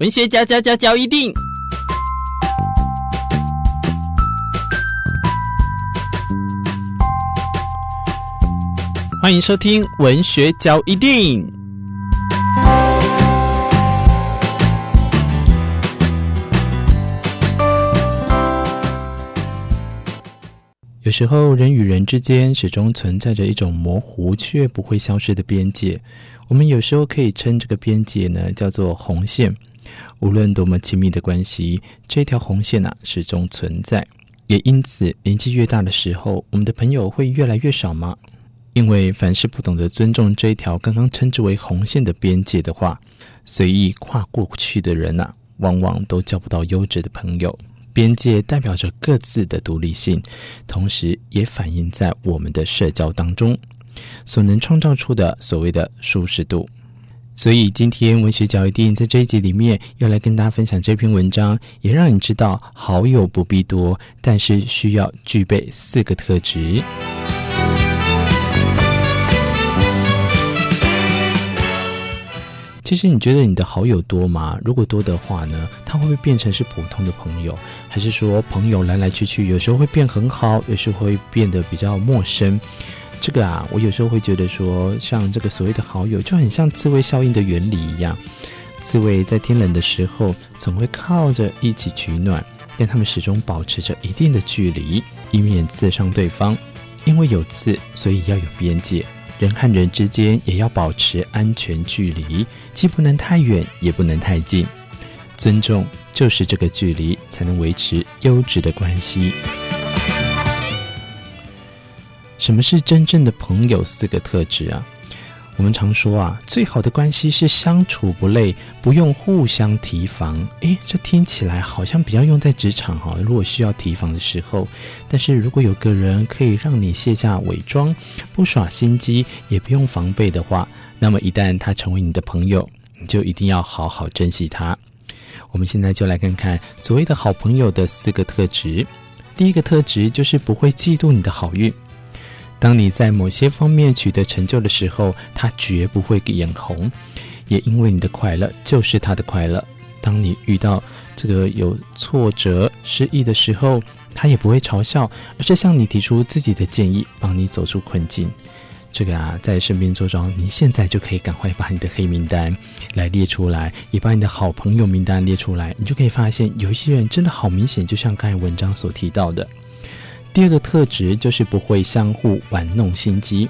文学嚼嚼嚼嚼一定，欢迎收听文学嚼一定。有时候，人与人之间始终存在着一种模糊却不会消失的边界。我们有时候可以称这个边界呢，叫做红线。无论多么亲密的关系，这条红线啊始终存在。也因此，年纪越大的时候，我们的朋友会越来越少吗？因为凡是不懂得尊重这一条刚刚称之为红线的边界的话，随意跨过去的人啊，往往都交不到优质的朋友。边界代表着各自的独立性，同时也反映在我们的社交当中所能创造出的所谓的舒适度。所以今天文学角一定在这一集里面要来跟大家分享这篇文章，也让你知道好友不必多，但是需要具备四个特质。其实你觉得你的好友多吗？如果多的话呢，他会不会变成是普通的朋友，还是说朋友来来去去，有时候会变很好，有时候会变得比较陌生？这个啊，我有时候会觉得说，像这个所谓的好友，就很像刺猬效应的原理一样。刺猬在天冷的时候，总会靠着一起取暖，但他们始终保持着一定的距离，以免刺伤对方。因为有刺，所以要有边界。人和人之间也要保持安全距离，既不能太远，也不能太近。尊重就是这个距离，才能维持优质的关系。什么是真正的朋友？四个特质啊。我们常说啊，最好的关系是相处不累，不用互相提防。诶，这听起来好像比较用在职场哈。如果需要提防的时候，但是如果有个人可以让你卸下伪装，不耍心机，也不用防备的话，那么一旦他成为你的朋友，你就一定要好好珍惜他。我们现在就来看看所谓的好朋友的四个特质。第一个特质就是不会嫉妒你的好运。当你在某些方面取得成就的时候，他绝不会眼红，也因为你的快乐就是他的快乐。当你遇到这个有挫折、失意的时候，他也不会嘲笑，而是向你提出自己的建议，帮你走出困境。这个啊，在身边周遭，你现在就可以赶快把你的黑名单来列出来，也把你的好朋友名单列出来，你就可以发现，有一些人真的好明显，就像刚才文章所提到的。第二个特质就是不会相互玩弄心机，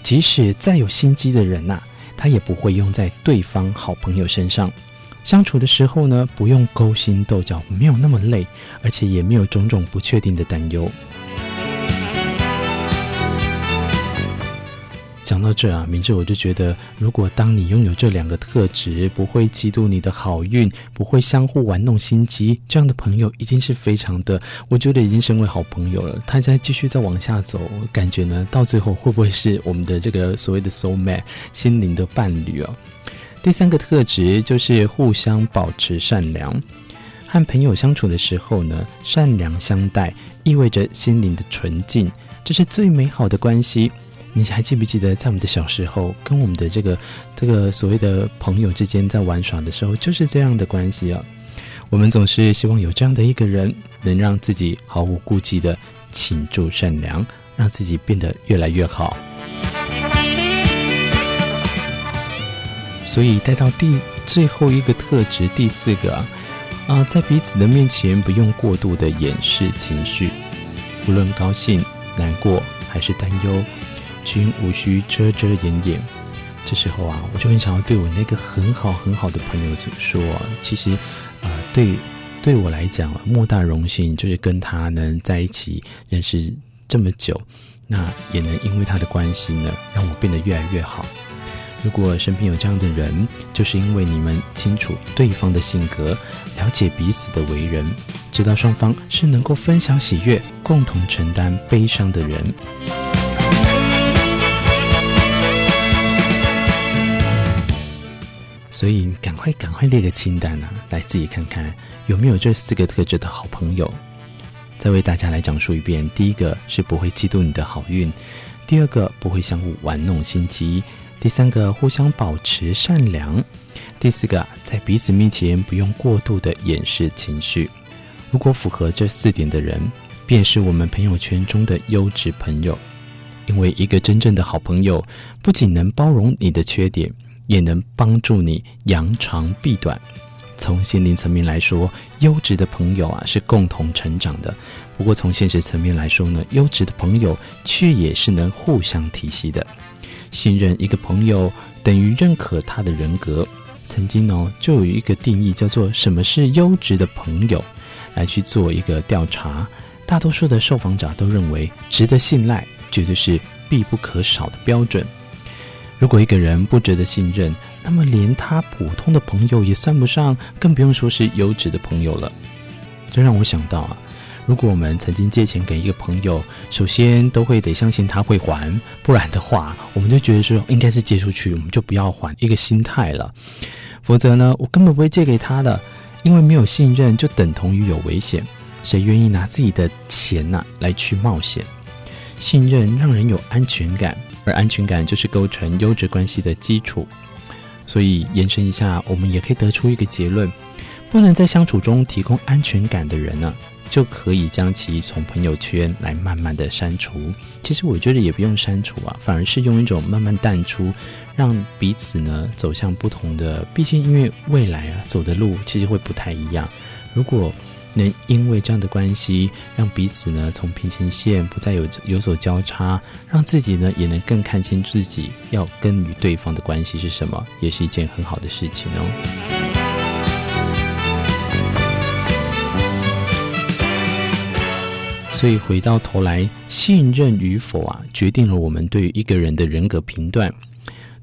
即使再有心机的人呐、他也不会用在对方好朋友身上。相处的时候呢，不用勾心斗角，没有那么累，而且也没有种种不确定的担忧。讲到这啊，明智，我就觉得，如果当你拥有这两个特质，不会嫉妒你的好运，不会相互玩弄心机，这样的朋友已经是非常的，我觉得已经成为好朋友了。他再继续再往下走，感觉呢，到最后会不会是我们的这个所谓的 soul mate 心灵的伴侣哦？第三个特质就是互相保持善良，和朋友相处的时候呢，善良相待，意味着心灵的纯净，这是最美好的关系。你还记不记得，在我们的小时候，跟我们的这个这个所谓的朋友之间在玩耍的时候，就是这样的关系啊。我们总是希望有这样的一个人，能让自己毫无顾忌的倾注善良，让自己变得越来越好。所以带到第最后一个特质，第四个啊，啊，在彼此的面前不用过度的掩饰情绪，无论高兴、难过还是担忧。均无需遮遮掩掩。这时候啊，我就很想要对我那个很好很好的朋友说，其实，呃，对对我来讲，莫大荣幸，就是跟他能在一起认识这么久，那也能因为他的关系呢，让我变得越来越好。如果身边有这样的人，就是因为你们清楚对方的性格，了解彼此的为人，知道双方是能够分享喜悦、共同承担悲伤的人。所以，赶快赶快列个清单啊，来自己看看有没有这四个特质的好朋友。再为大家来讲述一遍：第一个是不会嫉妒你的好运；第二个不会相互玩弄心机；第三个互相保持善良；第四个，在彼此面前不用过度的掩饰情绪。如果符合这四点的人，便是我们朋友圈中的优质朋友。因为一个真正的好朋友，不仅能包容你的缺点，也能帮助你扬长避短。从心灵层面来说，优质的朋友啊是共同成长的。不过从现实层面来说呢，优质的朋友却也是能互相提携的。信任一个朋友等于认可他的人格。曾经哦，就有一个定义叫做什么是优质的朋友，来去做一个调查。大多数的受访者都认为，值得信赖绝对是必不可少的标准。如果一个人不值得信任，那么连他普通的朋友也算不上，更不用说是优质的朋友了。这让我想到啊，如果我们曾经借钱给一个朋友，首先都会得相信他会还，不然的话，我们就觉得说应该是借出去，我们就不要还一个心态了。否则呢，我根本不会借给他的，因为没有信任就等同于有危险。谁愿意拿自己的钱呐、来去冒险？信任让人有安全感，而安全感就是构成优质关系的基础。所以延伸一下，我们也可以得出一个结论：不能在相处中提供安全感的人呢、就可以将其从朋友圈来慢慢的删除。其实我觉得也不用删除啊，反而是用一种慢慢淡出，让彼此呢走向不同的。毕竟因为未来啊走的路其实会不太一样。如果能因为这样的关系，让彼此呢从平行线不再有有所交叉，让自己呢也能更看清自己要跟与对方的关系是什么，也是一件很好的事情哦。所以回到头来，信任与否啊，决定了我们对于一个人的人格评断。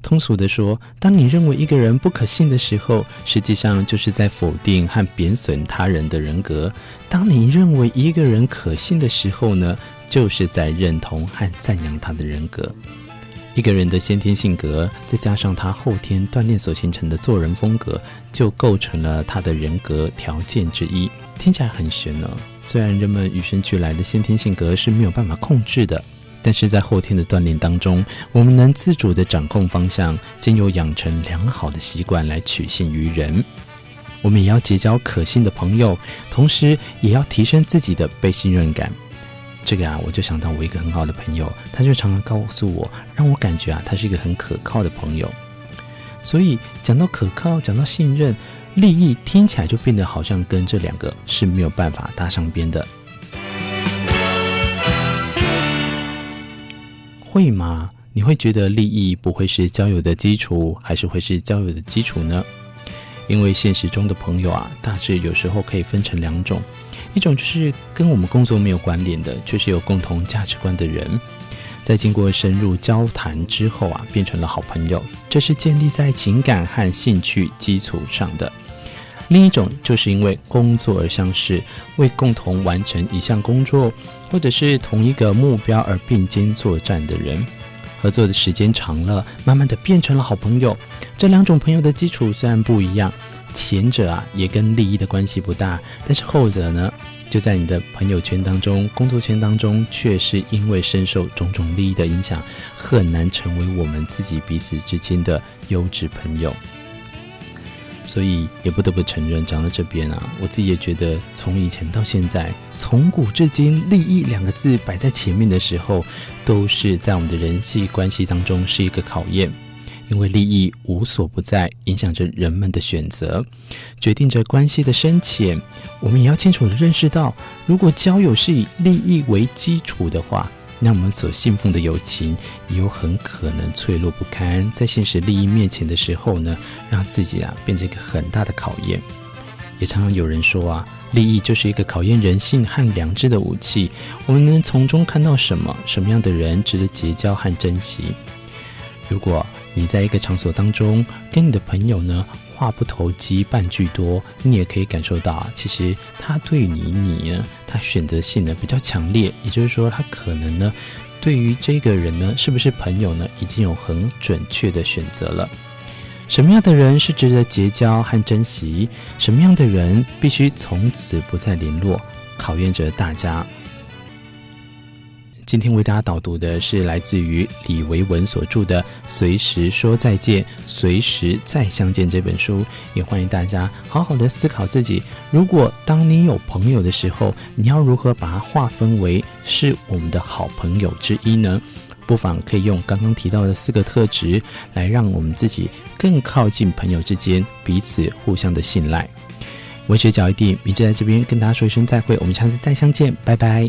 通俗地说，当你认为一个人不可信的时候，实际上就是在否定和贬损他人的人格；当你认为一个人可信的时候呢，就是在认同和赞扬他的人格。一个人的先天性格，再加上他后天锻炼所形成的做人风格，就构成了他的人格条件之一。听起来很玄呢、虽然人们与生俱来的先天性格是没有办法控制的。但是在后天的锻炼当中，我们能自主地掌控方向，经由养成良好的习惯来取信于人。我们也要结交可信的朋友，同时也要提升自己的被信任感。这个啊，我就想到我一个很好的朋友，他就常常告诉我，让我感觉啊，他是一个很可靠的朋友。所以讲到可靠，讲到信任，利益听起来就变得好像跟这两个是没有办法搭上边的。会吗？你会觉得利益不会是交友的基础，还是会是交友的基础呢？因为现实中的朋友啊，大致有时候可以分成两种，一种就是跟我们工作没有关联的，却是有共同价值观的人，在经过深入交谈之后啊，变成了好朋友，这是建立在情感和兴趣基础上的。另一种就是因为工作而相识，为共同完成一项工作，或者是同一个目标而并肩作战的人，合作的时间长了，慢慢的变成了好朋友。这两种朋友的基础虽然不一样，前者啊也跟利益的关系不大，但是后者呢，就在你的朋友圈当中、工作圈当中，却是因为深受种种利益的影响，很难成为我们自己彼此之间的优质朋友。所以也不得不承认，讲到这边啊，我自己也觉得，从以前到现在，从古至今，利益两个字摆在前面的时候，都是在我们的人际关系当中是一个考验，因为利益无所不在，影响着人们的选择，决定着关系的深浅。我们也要清楚地认识到，如果交友是以利益为基础的话，那我们所信奉的友情，也有很可能脆弱不堪，在现实利益面前的时候呢，让自己啊变成一个很大的考验。也常常有人说啊，利益就是一个考验人性和良知的武器。我们能从中看到什么？什么样的人值得结交和珍惜？如果你在一个场所当中，跟你的朋友呢，话不投机半句多，你也可以感受到啊，其实他对你你，他选择性呢比较强烈，也就是说，他可能呢，对于这个人呢，是不是朋友呢，已经有很准确的选择了。什么样的人是值得结交和珍惜？什么样的人必须从此不再联络？考验着大家。今天为大家导读的是来自于李维文所著的《随时说再见，随时再相见》这本书，也欢迎大家好好的思考自己，如果当你有朋友的时候，你要如何把它划分为是我们的好朋友之一呢？不妨可以用刚刚提到的四个特质，来让我们自己更靠近朋友之间，彼此互相的信赖。文学脚一地，明哲在这边跟大家说一声再会，我们下次再相见，拜拜。